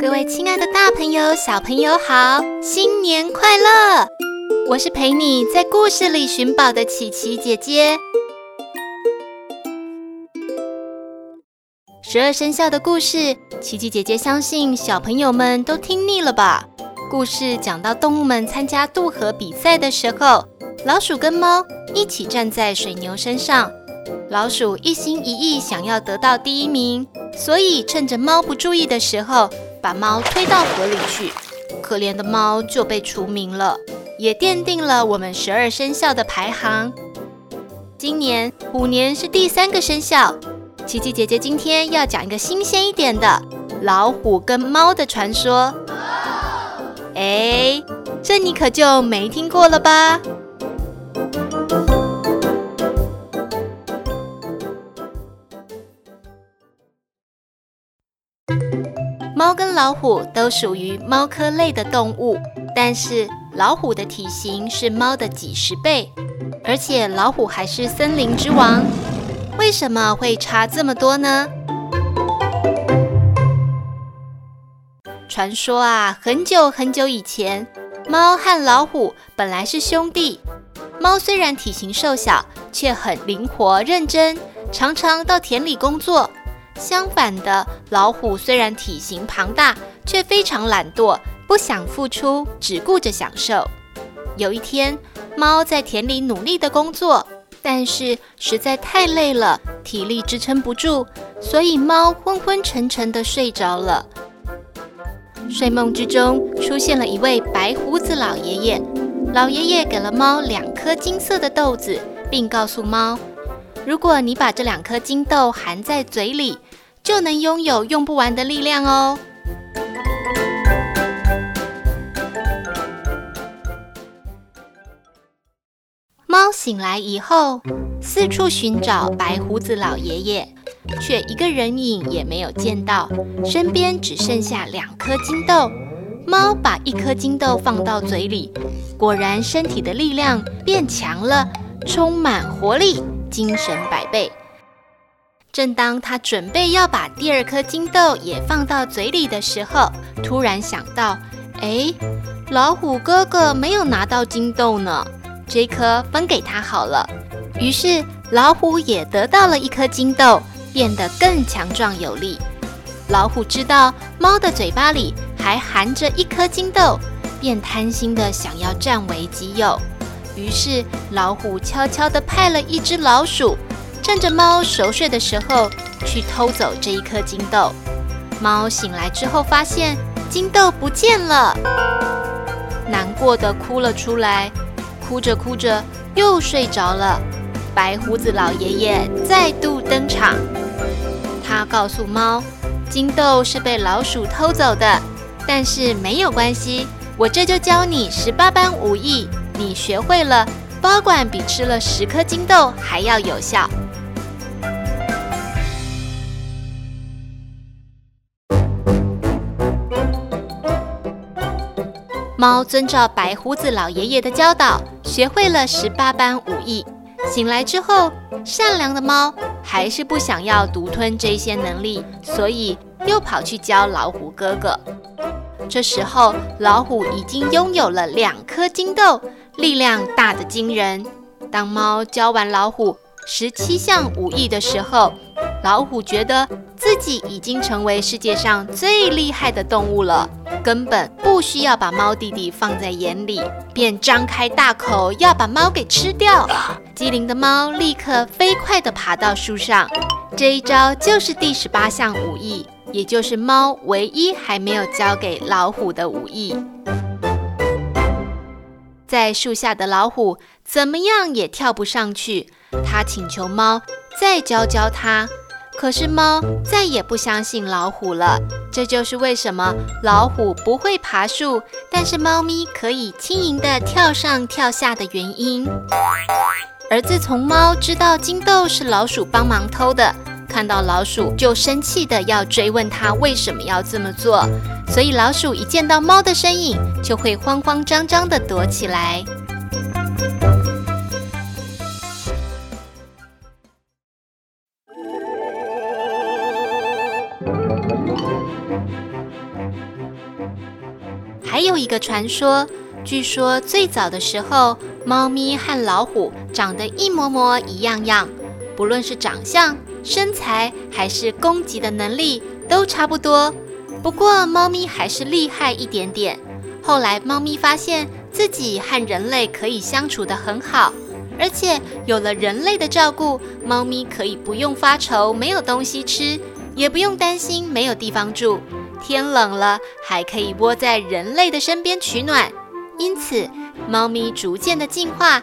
各位亲爱的大朋友、小朋友好，新年快乐！我是陪你在故事里寻宝的琪琪姐姐。十二生肖的故事，琪琪姐姐相信小朋友们都听腻了吧？故事讲到动物们参加渡河比赛的时候，老鼠跟猫一起站在水牛身上，老鼠一心一意想要得到第一名，所以趁着猫不注意的时候。把猫推到河里去，可怜的猫就被除名了，也奠定了我们十二生肖的排行。今年虎年是第三个生肖，琪琪姐姐今天要讲一个新鲜一点的老虎跟猫的传说。哎，这你可就没听过了吧？猫跟老虎都属于猫科类的动物，但是老虎的体型是猫的几十倍，而且老虎还是森林之王。为什么会差这么多呢？传说啊，很久很久以前，猫和老虎本来是兄弟。猫虽然体型瘦小，却很灵活认真，常常到田里工作。相反的，老虎虽然体型庞大，却非常懒惰，不想付出，只顾着享受。有一天，猫在田里努力的工作，但是实在太累了，体力支撑不住，所以猫昏昏沉沉的睡着了。睡梦之中，出现了一位白胡子老爷爷。老爷爷给了猫两颗金色的豆子，并告诉猫，如果你把这两颗金豆含在嘴里，就能拥有用不完的力量哦。猫醒来以后，四处寻找白胡子老爷爷，却一个人影也没有见到，身边只剩下两颗金豆。猫把一颗金豆放到嘴里，果然身体的力量变强了，充满活力，精神百倍。正当他准备要把第二颗金豆也放到嘴里的时候，突然想到：哎，老虎哥哥没有拿到金豆呢，这颗分给他好了。于是老虎也得到了一颗金豆，变得更强壮有力。老虎知道猫的嘴巴里还含着一颗金豆，便贪心的想要占为己有。于是老虎悄悄地派了一只老鼠。趁着猫熟睡的时候，去偷走这一颗金豆。猫醒来之后，发现金豆不见了，难过的哭了出来。哭着哭着又睡着了。白胡子老爷爷再度登场，他告诉猫，金豆是被老鼠偷走的，但是没有关系，我这就教你十八般武艺，你学会了，保管比吃了十颗金豆还要有效。猫遵照白胡子老爷爷的教导，学会了十八般武艺。醒来之后，善良的猫还是不想要独吞这些能力，所以又跑去教老虎哥哥。这时候，老虎已经拥有了两颗金豆，力量大得惊人。当猫教完老虎十七项武艺的时候，老虎觉得自己已经成为世界上最厉害的动物了。根本不需要把猫弟弟放在眼里，便张开大口要把猫给吃掉。机灵的猫立刻飞快地爬到树上，这一招就是第十八项武艺，也就是猫唯一还没有教给老虎的武艺。在树下的老虎怎么样也跳不上去，他请求猫再教教他。可是猫再也不相信老虎了。这就是为什么老虎不会爬树，但是猫咪可以轻盈地跳上跳下的原因。而自从猫知道金豆是老鼠帮忙偷的，看到老鼠就生气地要追问它为什么要这么做，所以老鼠一见到猫的身影，就会慌慌张张地躲起来。还有一个传说，据说最早的时候，猫咪和老虎长得一模模一样样，不论是长相、身材还是攻击的能力都差不多。不过猫咪还是厉害一点点。后来猫咪发现自己和人类可以相处得很好，而且有了人类的照顾，猫咪可以不用发愁没有东西吃，也不用担心没有地方住。天冷了，还可以窝在人类的身边取暖，因此猫咪逐渐的进化，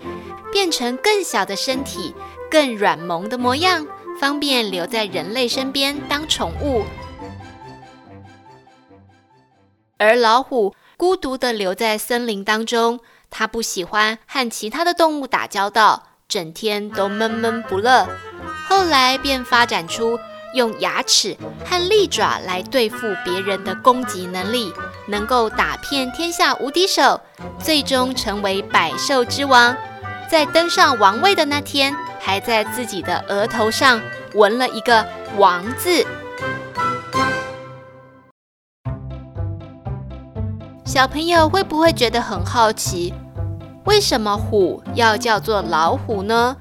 变成更小的身体、更软萌的模样，方便留在人类身边当宠物。而老虎孤独的留在森林当中，它不喜欢和其他的动物打交道，整天都闷闷不乐。后来便发展出。用牙齿和利爪来对付别人的攻击能力，能够打遍天下无敌手，最终成为百兽之王。在登上王位的那天，还在自己的额头上纹了一个“王”字。小朋友会不会觉得很好奇，为什么虎要叫做老虎呢？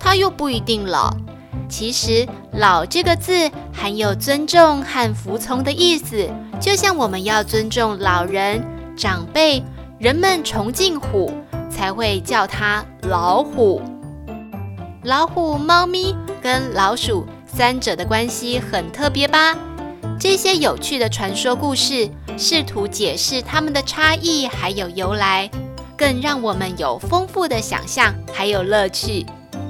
它又不一定老。其实“老”这个字含有尊重和服从的意思，就像我们要尊重老人、长辈，人们崇敬虎，才会叫它老虎。老虎、猫咪跟老鼠三者的关系很特别吧？这些有趣的传说故事，试图解释它们的差异还有由来，更让我们有丰富的想象还有乐趣。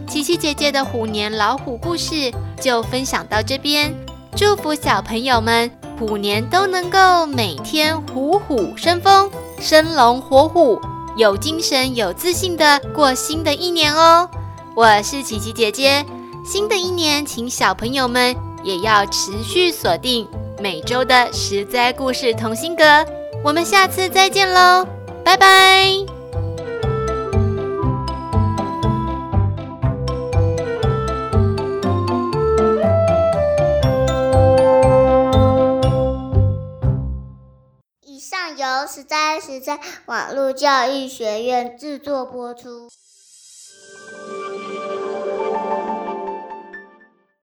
琪琪姐姐的虎年老虎故事就分享到这边，祝福小朋友们虎年都能够每天虎虎生风、生龙活虎，有精神、有自信的过新的一年哦！我是琪琪姐姐，新的一年，请小朋友们也要持续锁定每周的十灾故事同心阁，我们下次再见喽，拜拜。十三十三网络教育学院制作播出。